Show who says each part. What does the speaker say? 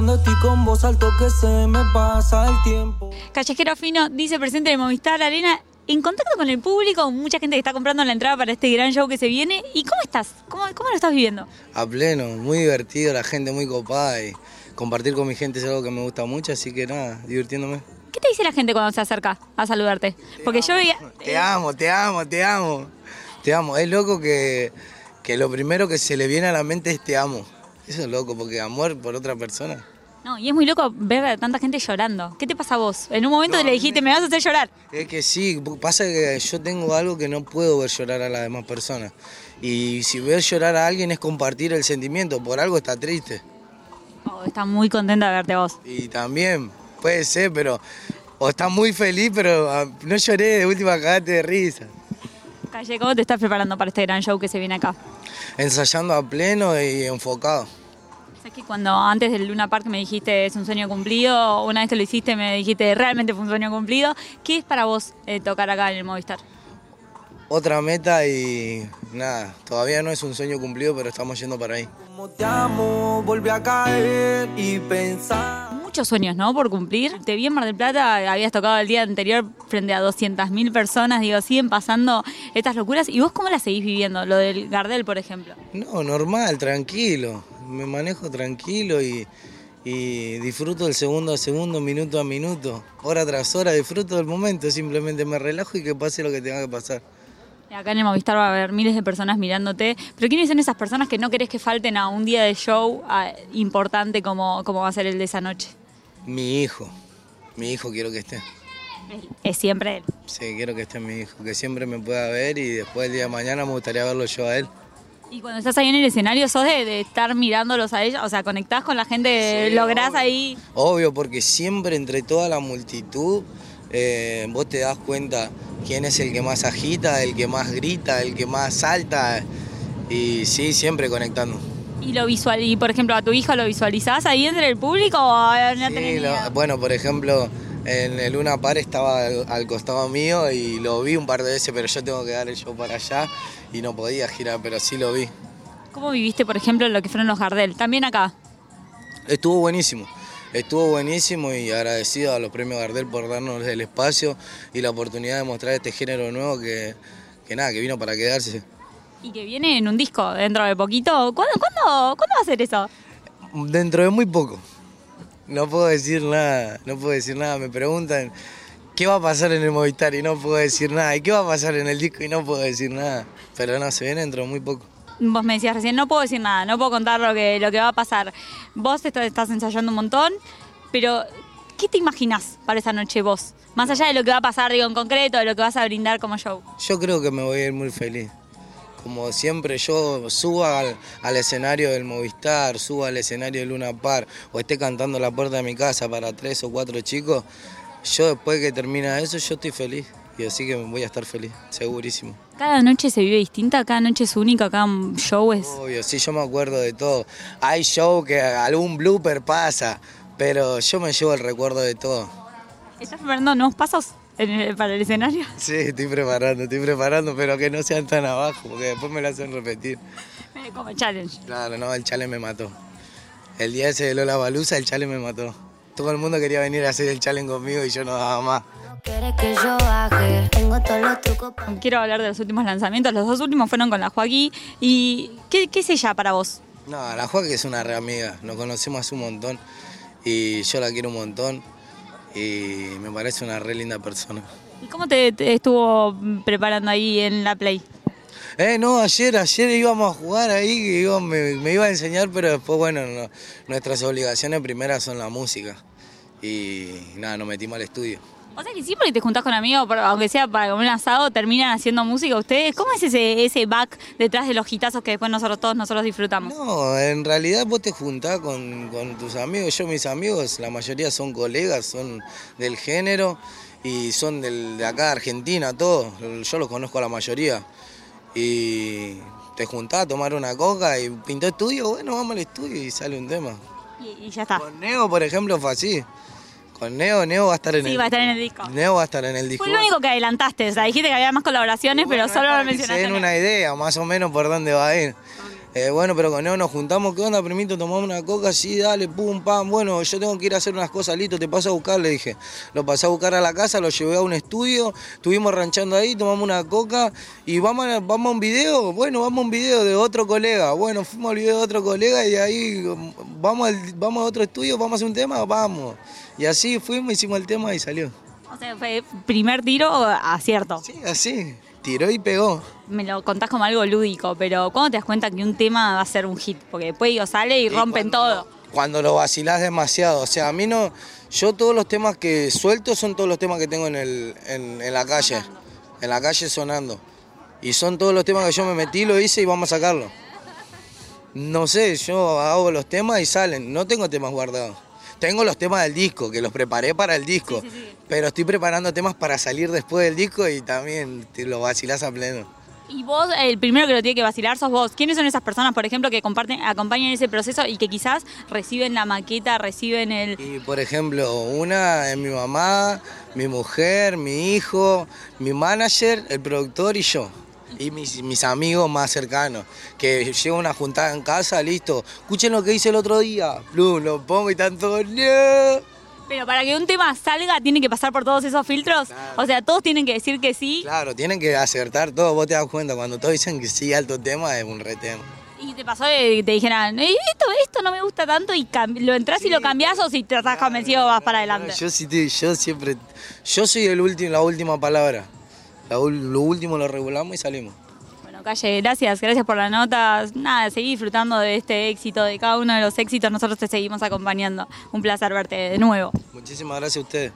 Speaker 1: Cuando estoy con vos alto que se me pasa el tiempo.
Speaker 2: Callejero Fino dice presente de Movistar Arena en contacto con el público, mucha gente que está comprando la entrada para este gran show que se viene. ¿Y cómo estás? ¿Cómo, cómo lo estás viviendo?
Speaker 3: A pleno, muy divertido, la gente muy copada y compartir con mi gente es algo que me gusta mucho, así que nada, divirtiéndome.
Speaker 2: ¿Qué te dice la gente cuando se acerca a saludarte? Porque yo veía...
Speaker 3: Te amo, te amo, te amo. Te amo. Es loco que, que lo primero que se le viene a la mente es te amo. Eso es loco, porque amor por otra persona.
Speaker 2: No, y es muy loco ver a tanta gente llorando. ¿Qué te pasa a vos? En un momento le dijiste, me vas a hacer llorar.
Speaker 3: Es que sí, pasa que yo tengo algo que no puedo ver llorar a las demás personas. Y si ver llorar a alguien es compartir el sentimiento, por algo está triste.
Speaker 2: Oh, está muy contenta de verte vos.
Speaker 3: Y también, puede ser, pero... O está muy feliz, pero ah, no lloré, de última cagate de risa.
Speaker 2: Calle, ¿cómo te estás preparando para este gran show que se viene acá?
Speaker 3: Ensayando a pleno y enfocado.
Speaker 2: Es que cuando antes del Luna Park me dijiste es un sueño cumplido, una vez que lo hiciste me dijiste realmente fue un sueño cumplido. ¿Qué es para vos eh, tocar acá en el Movistar?
Speaker 3: Otra meta y nada, todavía no es un sueño cumplido, pero estamos yendo para ahí.
Speaker 1: Como te amo, volví a caer y pensar.
Speaker 2: Muchos sueños, ¿no? Por cumplir. Te vi en Mar del Plata, habías tocado el día anterior frente a 200.000 personas, digo, siguen pasando estas locuras. ¿Y vos cómo las seguís viviendo? Lo del Gardel, por ejemplo.
Speaker 3: No, normal, tranquilo. Me manejo tranquilo y, y disfruto el segundo a segundo, minuto a minuto, hora tras hora, disfruto del momento, simplemente me relajo y que pase lo que tenga que pasar.
Speaker 2: Acá en el Movistar va a haber miles de personas mirándote, pero ¿quiénes son esas personas que no querés que falten a un día de show ah, importante como, como va a ser el de esa noche?
Speaker 3: Mi hijo, mi hijo quiero que esté.
Speaker 2: Es siempre él.
Speaker 3: Sí, quiero que esté mi hijo, que siempre me pueda ver y después el día de mañana me gustaría verlo yo a él.
Speaker 2: Y cuando estás ahí en el escenario, ¿sos de, de estar mirándolos a ellos? O sea, ¿conectás con la gente?
Speaker 3: Sí,
Speaker 2: ¿Lográs
Speaker 3: obvio.
Speaker 2: ahí?
Speaker 3: Obvio, porque siempre entre toda la multitud eh, vos te das cuenta quién es el que más agita, el que más grita, el que más salta. Y sí, siempre conectando.
Speaker 2: Y lo visual, y por ejemplo, a tu hijo lo visualizás ahí entre el público o no
Speaker 3: Sí, lo- bueno, por ejemplo, en el Luna Par estaba al, al costado mío y lo vi un par de veces, pero yo tengo que dar el show para allá y no podía girar, pero sí lo vi.
Speaker 2: ¿Cómo viviste, por ejemplo, lo que fueron los Gardel? También acá.
Speaker 3: Estuvo buenísimo, estuvo buenísimo y agradecido a los premios Gardel por darnos el espacio y la oportunidad de mostrar este género nuevo que, que nada, que vino para quedarse.
Speaker 2: Y que viene en un disco dentro de poquito. ¿Cuándo, cuándo, ¿cuándo va a ser eso?
Speaker 3: Dentro de muy poco. No puedo decir nada, no puedo decir nada. Me preguntan qué va a pasar en el Movistar y no puedo decir nada. ¿Y qué va a pasar en el disco y no puedo decir nada? Pero no, se viene dentro de muy poco.
Speaker 2: Vos me decías recién, no puedo decir nada, no puedo contar lo que, lo que va a pasar. Vos estás, estás ensayando un montón, pero ¿qué te imaginás para esa noche vos? Más allá de lo que va a pasar, digo, en concreto, de lo que vas a brindar como show.
Speaker 3: Yo creo que me voy a ir muy feliz. Como siempre yo subo al, al escenario del Movistar, subo al escenario del Luna Par o esté cantando la puerta de mi casa para tres o cuatro chicos, yo después que termina eso yo estoy feliz. Y así que voy a estar feliz, segurísimo.
Speaker 2: Cada noche se vive distinta, cada noche es única, cada show es...
Speaker 3: Obvio, sí, yo me acuerdo de todo. Hay show que algún blooper pasa, pero yo me llevo el recuerdo de todo.
Speaker 2: ¿Estás preparando nuevos pasos en el- para el escenario?
Speaker 3: Sí, estoy preparando, estoy preparando, pero que no sean tan abajo, porque después me lo hacen repetir.
Speaker 2: Eh, Como challenge.
Speaker 3: Claro, no, el chale me mató. El día ese de Lola Balusa, el chale me mató. Todo el mundo quería venir a hacer el challenge conmigo y yo no daba más.
Speaker 4: Quieres que yo baje, tengo todos los trucos pa-
Speaker 2: Quiero hablar de los últimos lanzamientos. Los dos últimos fueron con la Joaquín. ¿Y qué, qué es ella para vos?
Speaker 3: No, la Joaquín es una re amiga, nos conocemos hace un montón y yo la quiero un montón y me parece una re linda persona.
Speaker 2: ¿Y cómo te, te estuvo preparando ahí en la Play?
Speaker 3: Eh, no, ayer, ayer íbamos a jugar ahí, que iba- me, me iba a enseñar, pero después, bueno, no- nuestras obligaciones primeras son la música. Y nada, nos metimos al estudio.
Speaker 2: O sea que siempre que te juntás con amigos, aunque sea para comer un asado, terminan haciendo música ustedes. ¿Cómo es ese, ese back detrás de los hitazos que después nosotros todos nosotros disfrutamos?
Speaker 3: No, en realidad vos te juntás con, con tus amigos. Yo, mis amigos, la mayoría son colegas, son del género y son del, de acá Argentina, todos. Yo los conozco a la mayoría. Y te juntás a tomar una coca y pintó estudio, bueno, vamos al estudio y sale un tema.
Speaker 2: Y, y ya está.
Speaker 3: Con Neo, por ejemplo, fue así. Con Neo, Neo va a estar en
Speaker 2: Sí,
Speaker 3: el
Speaker 2: va a estar en el disco.
Speaker 3: Neo va a estar en el disco.
Speaker 2: Fue lo único que adelantaste. O sea, dijiste que había más colaboraciones,
Speaker 3: Bueno,
Speaker 2: pero solo lo
Speaker 3: que Se den
Speaker 2: mencionaste.
Speaker 3: una idea, más o menos, por dónde va a ir. Eh, bueno, pero con Neo nos juntamos, ¿qué onda, primito? Tomamos una coca, sí, dale, pum, pam. Bueno, yo tengo que ir a hacer unas cosas, listo, te paso a buscar, le dije. Lo pasé a buscar a la casa, lo llevé a un estudio, estuvimos ranchando ahí, tomamos una coca y vamos a, vamos a un video. Bueno, vamos a un video de otro colega. Bueno, fuimos al video de otro colega y de ahí vamos, al, vamos a otro estudio, vamos a hacer un tema, vamos. Y así fuimos, hicimos el tema y salió.
Speaker 2: O sea, fue primer tiro acierto.
Speaker 3: Sí, así, tiró y pegó.
Speaker 2: Me lo contás como algo lúdico, pero ¿cuándo te das cuenta que un tema va a ser un hit? Porque después digo, sale y, rompen todo.
Speaker 3: Cuando lo vacilás demasiado. O sea, a mí no. Yo todos los temas que suelto son todos los temas que tengo en, el, en, en la calle. En la calle sonando. Y son todos los temas que yo me metí, lo hice y vamos a sacarlo. No sé, yo hago los temas y salen. No tengo temas guardados. Tengo los temas del disco, que los preparé para el disco. Pero estoy preparando temas para salir después del disco y también te lo vacilás a pleno.
Speaker 2: Y vos, el primero que lo tiene que vacilar sos vos. ¿Quiénes son esas personas, por ejemplo, que comparten, acompañan ese proceso y que quizás reciben la maqueta, reciben el...
Speaker 3: Y por ejemplo, una es mi mamá, mi mujer, mi hijo, mi manager, el productor y yo. Y mis, mis amigos más cercanos, que llevo una juntada en casa, listo. Escuchen lo que hice el otro día. Plum, lo pongo y tanto. ¡No!
Speaker 2: Pero para que un tema salga, tiene que pasar por todos esos filtros. O sea, todos tienen que decir que sí.
Speaker 3: Claro, tienen que acertar todo. Vos te das cuenta, cuando todos dicen que sí, alto tema, es un retema.
Speaker 2: Y te pasó que te dijeran, "Eh, esto, esto no me gusta tanto y lo entras y lo cambias o si te estás convencido vas para adelante.
Speaker 3: Yo, sí te- yo siempre. Yo soy el último, la última palabra. Lo último lo regulamos y salimos.
Speaker 2: Bueno, Calle, gracias, gracias por la nota. Nada, seguí disfrutando de este éxito, de cada uno de los éxitos. Nosotros te seguimos acompañando. Un placer verte de nuevo.
Speaker 3: Muchísimas gracias a ustedes.